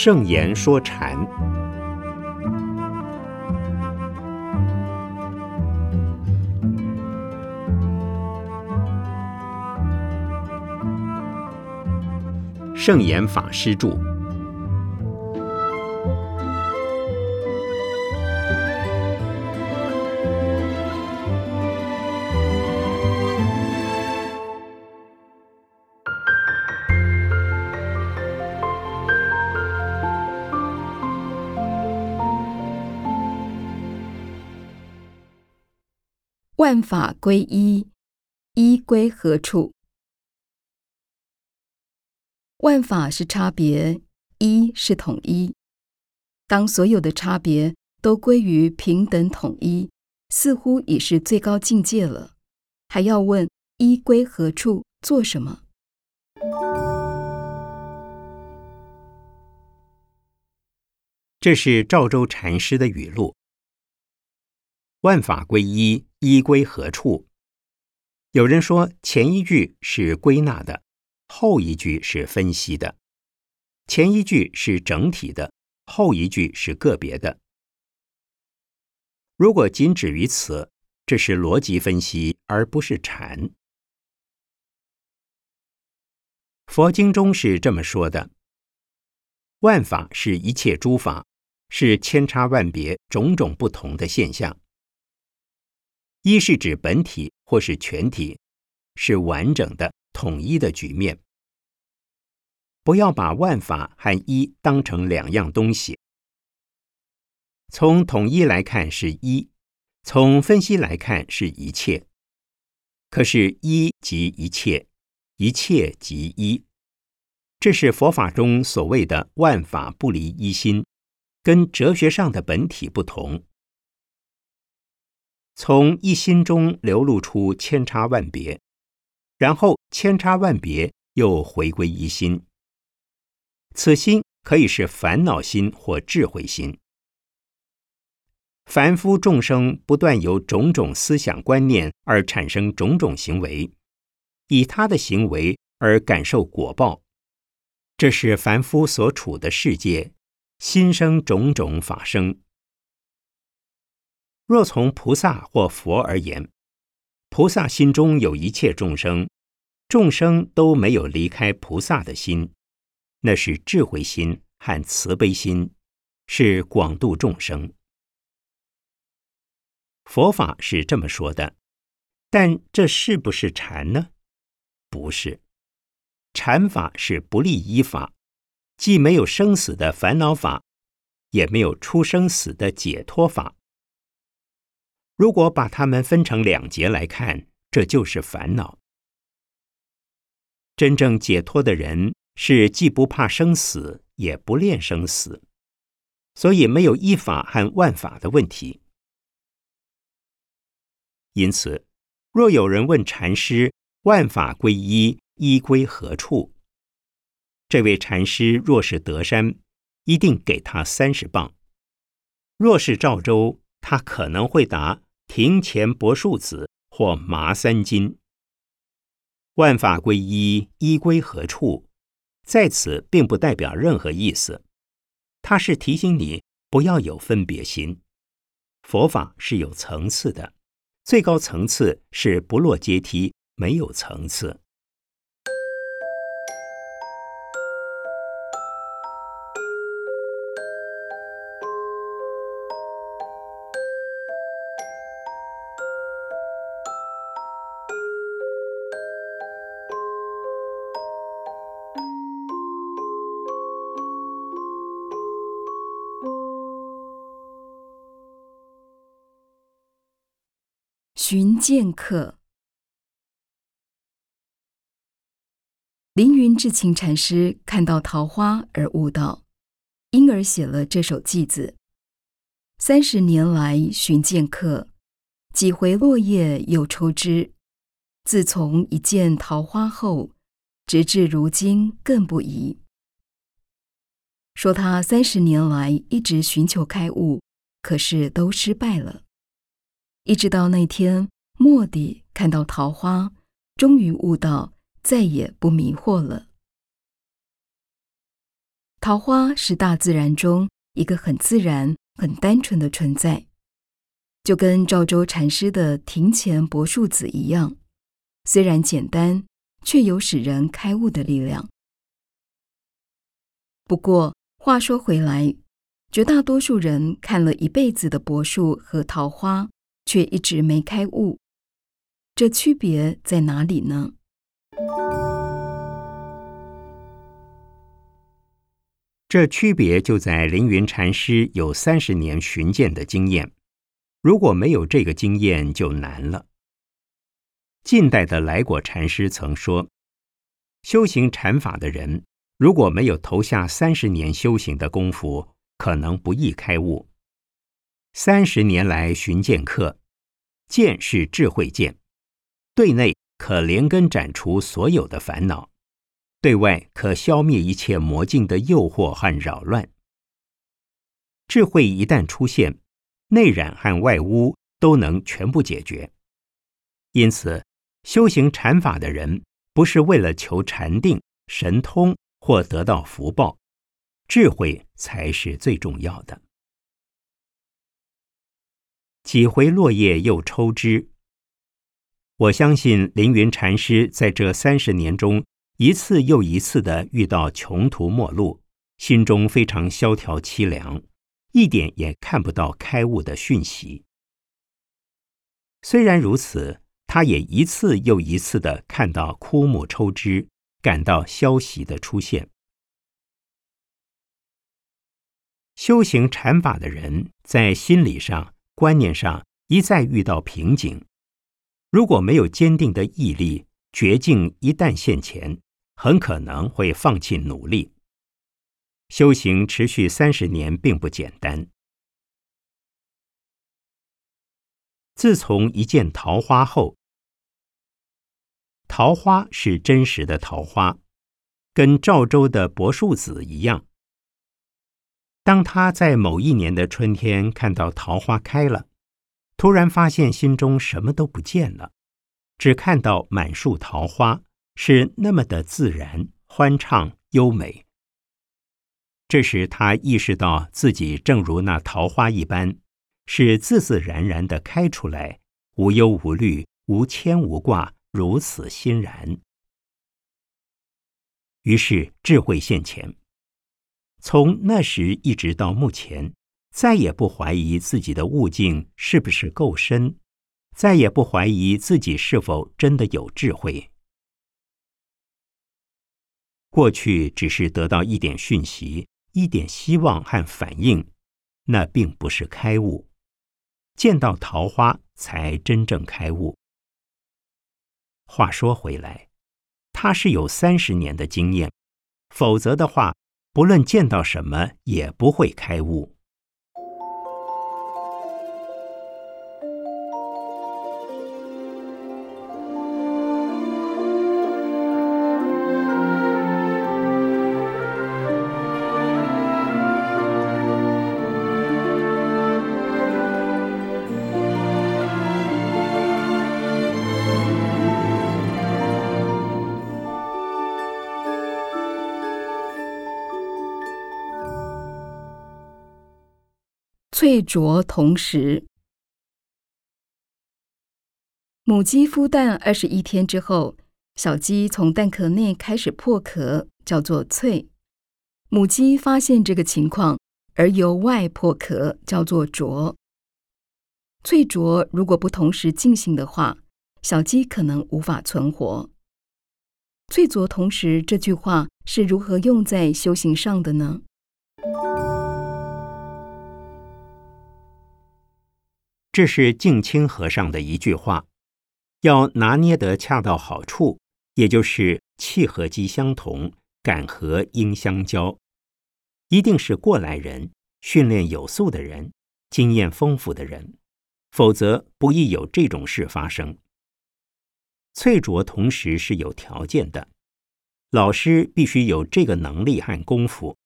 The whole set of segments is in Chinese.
圣言说禅，圣严法师著。万法归一，一归何处？万法是差别，一是统一。当所有的差别都归于平等统一，似乎已是最高境界了。还要问一归何处？做什么？这是赵州禅师的语录。万法归一，一归何处？有人说前一句是归纳的，后一句是分析的；前一句是整体的，后一句是个别的。如果仅止于此，这是逻辑分析，而不是禅。佛经中是这么说的：万法是一切诸法，是千差万别、种种不同的现象。一是指本体或是全体，是完整的、统一的局面。不要把万法和一当成两样东西。从统一来看是一，从分析来看是一切。可是，一即一切，一切即一，这是佛法中所谓的万法不离一心，跟哲学上的本体不同。从一心中流露出千差万别，然后千差万别又回归一心。此心可以是烦恼心或智慧心。凡夫众生不断由种种思想观念而产生种种行为，以他的行为而感受果报，这是凡夫所处的世界，心生种种法生。若从菩萨或佛而言，菩萨心中有一切众生，众生都没有离开菩萨的心，那是智慧心和慈悲心，是广度众生。佛法是这么说的，但这是不是禅呢？不是，禅法是不立依法，既没有生死的烦恼法，也没有出生死的解脱法。如果把它们分成两节来看，这就是烦恼。真正解脱的人是既不怕生死，也不恋生死，所以没有依法和万法的问题。因此，若有人问禅师“万法归一，一归何处”，这位禅师若是德山，一定给他三十磅；若是赵州，他可能会答。庭前柏树子或麻三斤，万法归一，一归何处？在此并不代表任何意思，它是提醒你不要有分别心。佛法是有层次的，最高层次是不落阶梯，没有层次。剑客，凌云智勤禅师看到桃花而悟道，因而写了这首偈子。三十年来寻剑客，几回落叶又抽枝。自从一见桃花后，直至如今更不疑。说他三十年来一直寻求开悟，可是都失败了。一直到那天，蓦地看到桃花，终于悟到，再也不迷惑了。桃花是大自然中一个很自然、很单纯的存在，就跟赵州禅师的庭前柏树子一样，虽然简单，却有使人开悟的力量。不过话说回来，绝大多数人看了一辈子的柏树和桃花，却一直没开悟，这区别在哪里呢？这区别就在凌云禅师有三十年寻见的经验，如果没有这个经验，就难了。近代的来果禅师曾说：“修行禅法的人，如果没有投下三十年修行的功夫，可能不易开悟。三十年来寻见客，见是智慧见，对内可连根斩除所有的烦恼。”对外可消灭一切魔境的诱惑和扰乱。智慧一旦出现，内染和外污都能全部解决。因此，修行禅法的人不是为了求禅定、神通或得到福报，智慧才是最重要的。几回落叶又抽枝。我相信凌云禅师在这三十年中。一次又一次的遇到穷途末路，心中非常萧条凄凉，一点也看不到开悟的讯息。虽然如此，他也一次又一次的看到枯木抽枝，感到消息的出现。修行禅法的人，在心理上、观念上一再遇到瓶颈，如果没有坚定的毅力，绝境一旦现前。很可能会放弃努力。修行持续三十年并不简单。自从一见桃花后，桃花是真实的桃花，跟赵州的柏树子一样。当他在某一年的春天看到桃花开了，突然发现心中什么都不见了，只看到满树桃花。是那么的自然、欢畅、优美。这时，他意识到自己正如那桃花一般，是自自然然的开出来，无忧无虑、无牵无挂，如此欣然。于是智慧现前，从那时一直到目前，再也不怀疑自己的悟境是不是够深，再也不怀疑自己是否真的有智慧。过去只是得到一点讯息、一点希望和反应，那并不是开悟。见到桃花才真正开悟。话说回来，他是有三十年的经验，否则的话，不论见到什么，也不会开悟。翠啄同时，母鸡孵蛋二十一天之后，小鸡从蛋壳内开始破壳，叫做翠。母鸡发现这个情况，而由外破壳，叫做啄。翠啄如果不同时进行的话，小鸡可能无法存活。翠啄同时这句话是如何用在修行上的呢？这是净清和尚的一句话，要拿捏得恰到好处，也就是气和机相同，感和应相交，一定是过来人，训练有素的人，经验丰富的人，否则不易有这种事发生。翠卓同时是有条件的，老师必须有这个能力和功夫，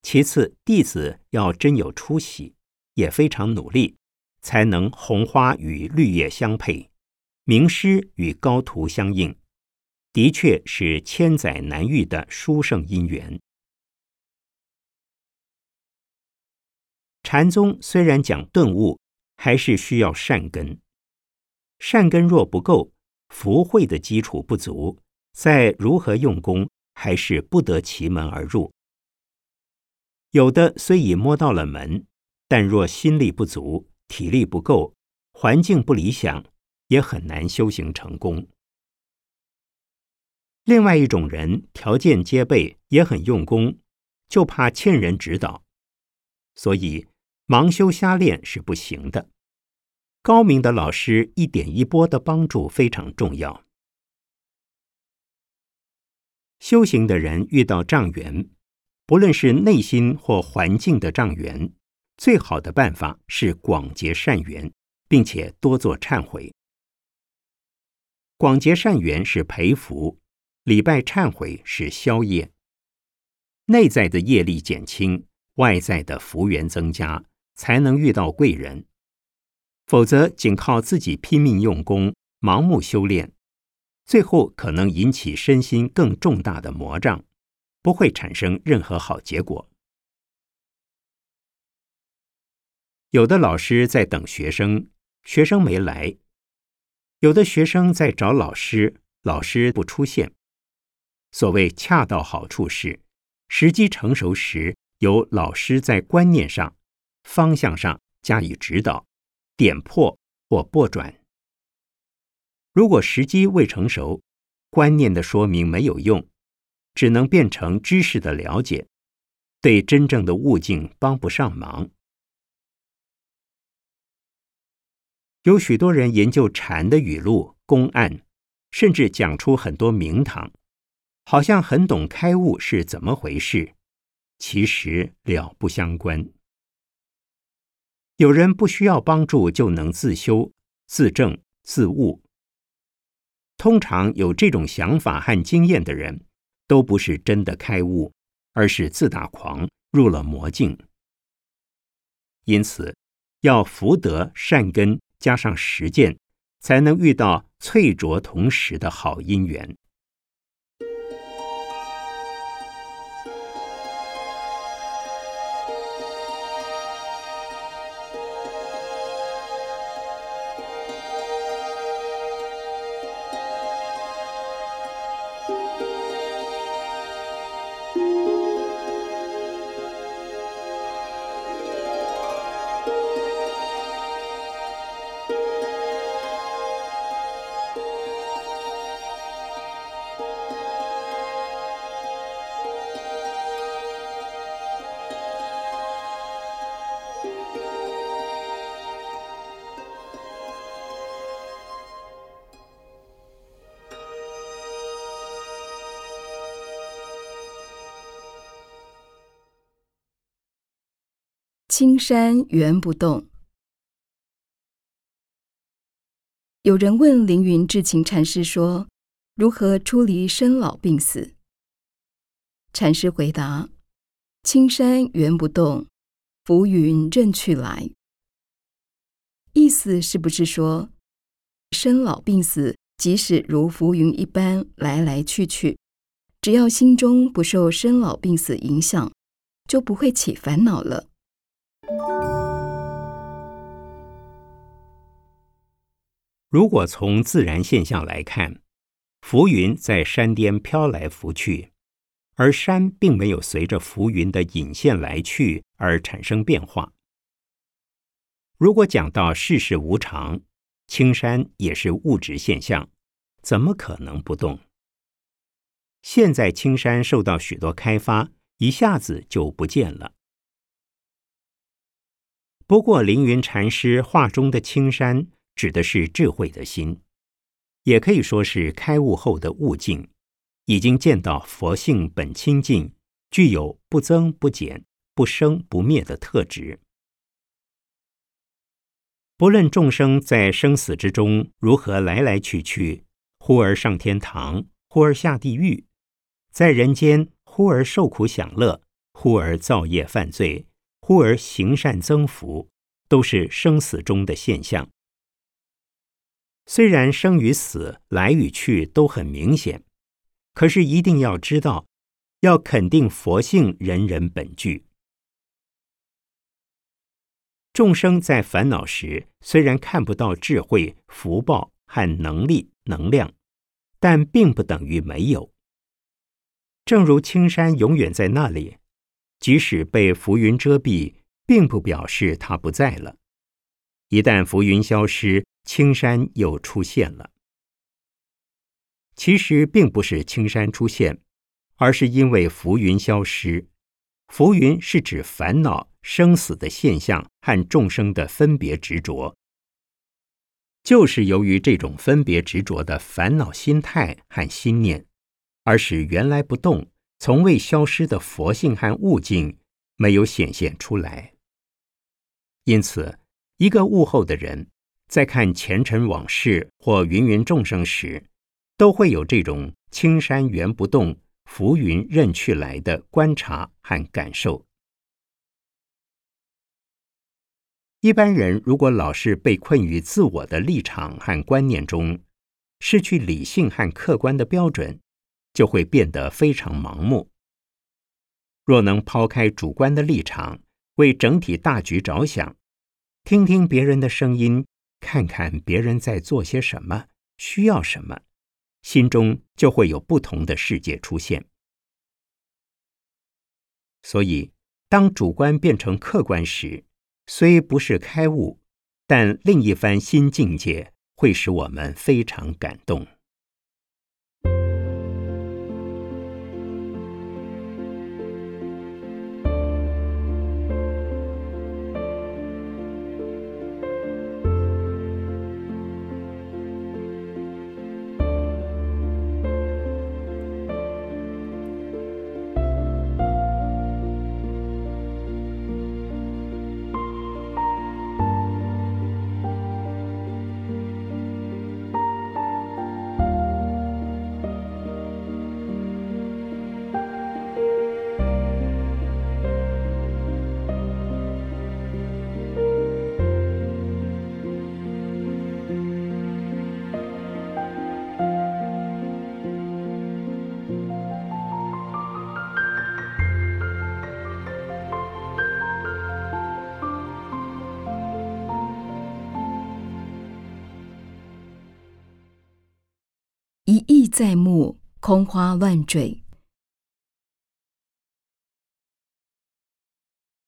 其次弟子要真有出息，也非常努力。才能红花与绿叶相配，名师与高徒相应，的确是千载难遇的殊胜姻缘。禅宗虽然讲顿悟，还是需要善根。善根若不够，福慧的基础不足，再如何用功，还是不得其门而入。有的虽已摸到了门，但若心力不足、体力不够、环境不理想，也很难修行成功。另外一种人条件皆备，也很用功，就怕欠人指导，所以盲修瞎练是不行的。高明的老师一点一拨的帮助非常重要。修行的人遇到障缘，不论是内心或环境的障缘，最好的办法是广结善缘，并且多做忏悔。广结善缘是培福。礼拜忏悔是消业，内在的业力减轻，外在的福缘增加，才能遇到贵人。否则，仅靠自己拼命用功、盲目修炼，最后可能引起身心更重大的魔障，不会产生任何好结果。有的老师在等学生，学生没来；有的学生在找老师，老师不出现。所谓恰到好处是，时机成熟时，由老师在观念上、方向上加以指导、点破或拨转。如果时机未成熟，观念的说明没有用，只能变成知识的了解，对真正的悟境帮不上忙。有许多人研究禅的语录、公案，甚至讲出很多名堂。好像很懂开悟是怎么回事，其实了不相关。有人不需要帮助就能自修、自证、自悟。通常有这种想法和经验的人，都不是真的开悟，而是自大狂，入了魔境。因此，要福德善根加上实践，才能遇到翠浊同时的好姻缘。青山原不动。有人问凌云智勤禅师说：“如何出离生老病死？”禅师回答：“青山原不动，浮云任去来。”意思是不是说，生老病死即使如浮云一般来来去去，只要心中不受生老病死影响，就不会起烦恼了？如果从自然现象来看，浮云在山巅飘来浮去，而山并没有随着浮云的引线来去而产生变化。如果讲到世事无常，青山也是物质现象，怎么可能不动？现在青山受到许多开发，一下子就不见了。不过，凌云禅师画中的青山指的是智慧的心，也可以说是开悟后的悟境，已经见到佛性本清净，具有不增不减、不生不灭的特质。不论众生在生死之中如何来来去去，忽而上天堂，忽而下地狱，在人间忽而受苦享乐，忽而造业犯罪。忽而行善增福，都是生死中的现象。虽然生与死、来与去都很明显，可是一定要知道，要肯定佛性人人本具。众生在烦恼时，虽然看不到智慧、福报和能力、能量，但并不等于没有。正如青山永远在那里，即使被浮云遮蔽，并不表示它不在了。一旦浮云消失，青山又出现了。其实并不是青山出现，而是因为浮云消失。浮云是指烦恼。生死的现象和众生的分别执着，就是由于这种分别执着的烦恼心态和心念，而使原来不动、从未消失的佛性和悟境没有显现出来。因此，一个悟后的人，在看前尘往事或芸芸众生时，都会有这种青山原不动，浮云任去来的观察和感受。一般人如果老是被困于自我的立场和观念中，失去理性和客观的标准，就会变得非常盲目。若能抛开主观的立场，为整体大局着想，听听别人的声音，看看别人在做些什么，需要什么，心中就会有不同的世界出现。所以，当主观变成客观时，虽不是开悟，但另一番新境界会使我们非常感动。在目，空花乱坠。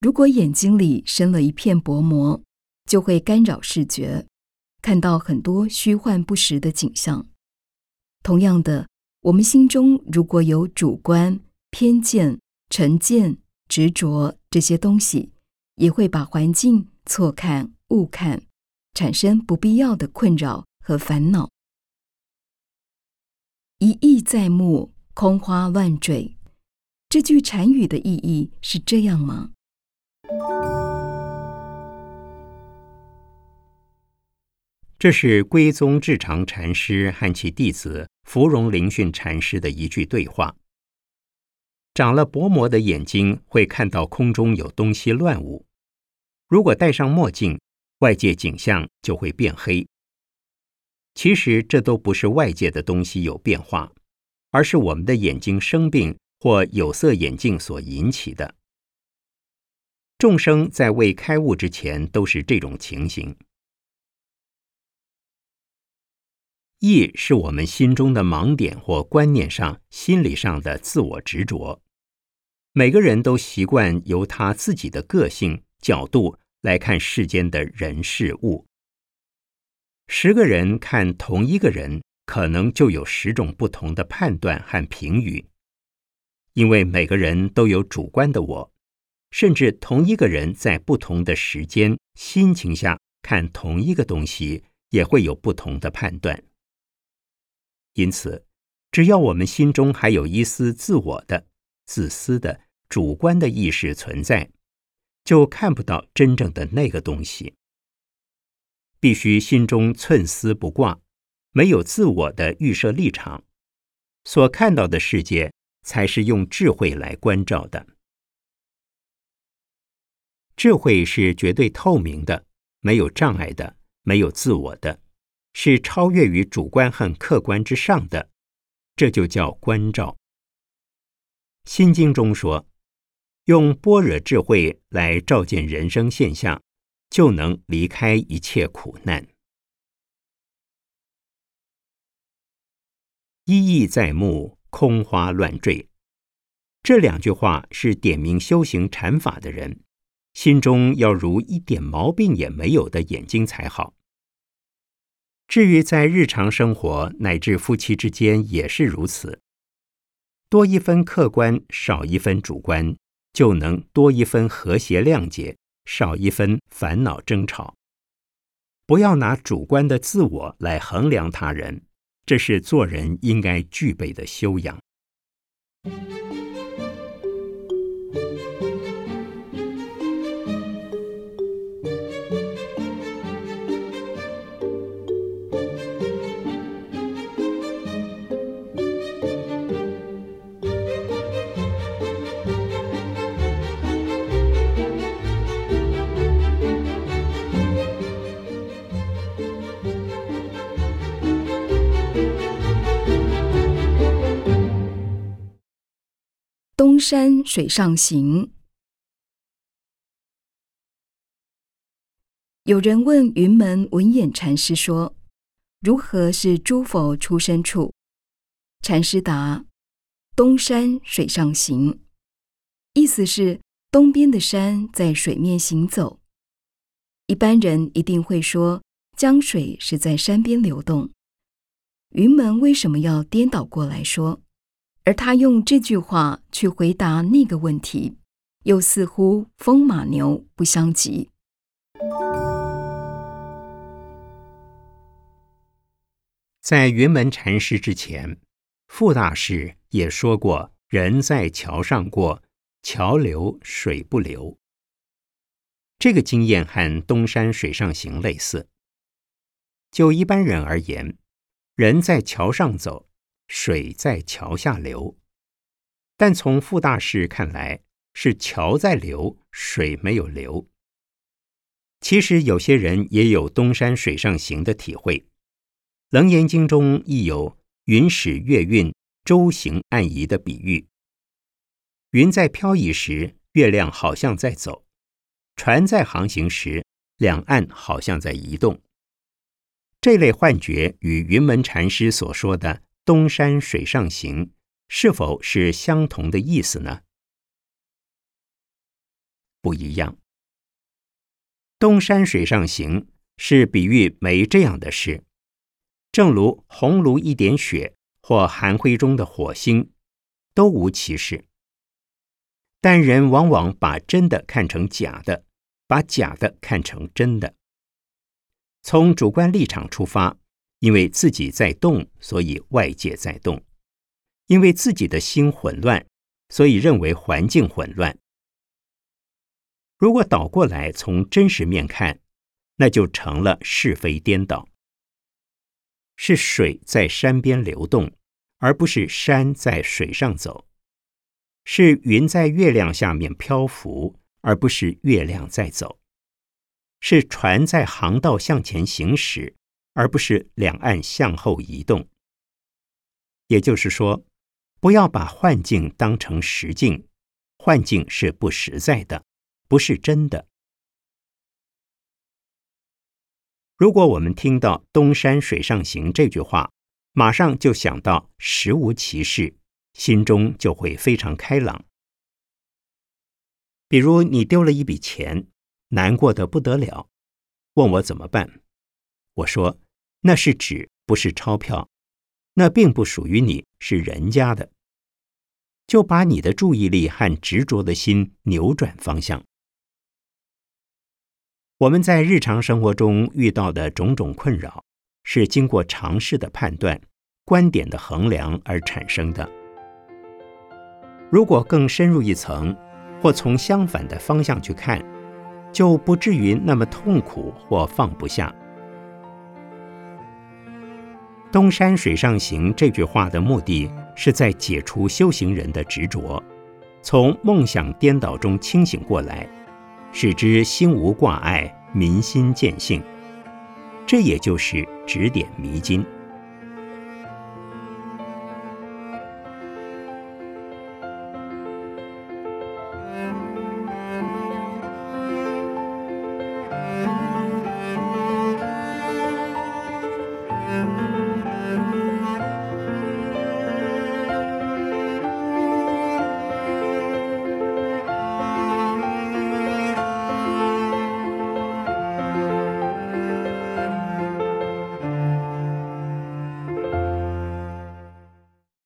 如果眼睛里生了一片薄膜，就会干扰视觉，看到很多虚幻不实的景象。同样的，我们心中如果有主观、偏见、成见、执着这些东西，也会把环境错看、误看，产生不必要的困扰和烦恼。一意在目，空花乱坠。这句禅语的意义是这样吗？这是归宗智常禅师和其弟子芙蓉灵训禅师的一句对话。长了薄膜的眼睛会看到空中有东西乱舞，如果戴上墨镜，外界景象就会变黑。其实这都不是外界的东西有变化，而是我们的眼睛生病或有色眼镜所引起的。众生在未开悟之前都是这种情形。意是我们心中的盲点或观念上、心理上的自我执着。每个人都习惯由他自己的个性角度来看世间的人事物。十个人看同一个人，可能就有十种不同的判断和评语，因为每个人都有主观的我，甚至同一个人在不同的时间、心情下看同一个东西，也会有不同的判断。因此，只要我们心中还有一丝自我的、自私的、主观的意识存在，就看不到真正的那个东西。必须心中寸丝不挂，没有自我的预设立场，所看到的世界才是用智慧来关照的。智慧是绝对透明的，没有障碍的，没有自我的，是超越于主观和客观之上的，这就叫关照。心经中说，用般若智慧来照见人生现象。就能离开一切苦难。一意在目，空花乱坠。这两句话是点明修行禅法的人心中要如一点毛病也没有的眼睛才好。至于在日常生活乃至夫妻之间也是如此，多一分客观，少一分主观，就能多一分和谐谅解，少一分烦恼争吵。不要拿主观的自我来衡量他人，这是做人应该具备的修养。东山水上行。有人问云门文偃禅师说：“如何是诸佛出生处？”禅师答：“东山水上行。”意思是东边的山在水面行走。一般人一定会说，江水是在山边流动。云门为什么要颠倒过来说？而他用这句话去回答那个问题，又似乎风马牛不相及。在云门禅师之前，傅大师也说过：“人在桥上过，桥流水不流。”这个经验和东山水上行类似。就一般人而言，人在桥上走。水在桥下流，但从傅大师看来，是桥在流，水没有流。其实有些人也有东山水上行的体会，《楞严经》中亦有云使月运，舟行岸移的比喻。云在飘移时，月亮好像在走；船在航行时，两岸好像在移动。这类幻觉与云门禅师所说的。东山水上行是否是相同的意思呢？不一样。东山水上行是比喻没这样的事，正如红炉一点雪或寒灰中的火星，都无其事。但人往往把真的看成假的，把假的看成真的。从主观立场出发。因为自己在动，所以外界在动；因为自己的心混乱，所以认为环境混乱。如果倒过来从真实面看，那就成了是非颠倒。是水在山边流动，而不是山在水上走；是云在月亮下面漂浮，而不是月亮在走；是船在航道向前行驶。而不是两岸向后移动。也就是说，不要把幻境当成实境，幻境是不实在的，不是真的。如果我们听到“东山水上行”这句话，马上就想到实无其事，心中就会非常开朗。比如你丢了一笔钱，难过的不得了，问我怎么办，我说。那是纸，不是钞票，那并不属于你，是人家的。就把你的注意力和执着的心扭转方向。我们在日常生活中遇到的种种困扰，是经过尝试的判断、观点的衡量而产生的。如果更深入一层，或从相反的方向去看，就不至于那么痛苦或放不下。东山水上行这句话的目的是在解除修行人的执着，从梦想颠倒中清醒过来，使之心无挂碍，民心见性。这也就是指点迷津。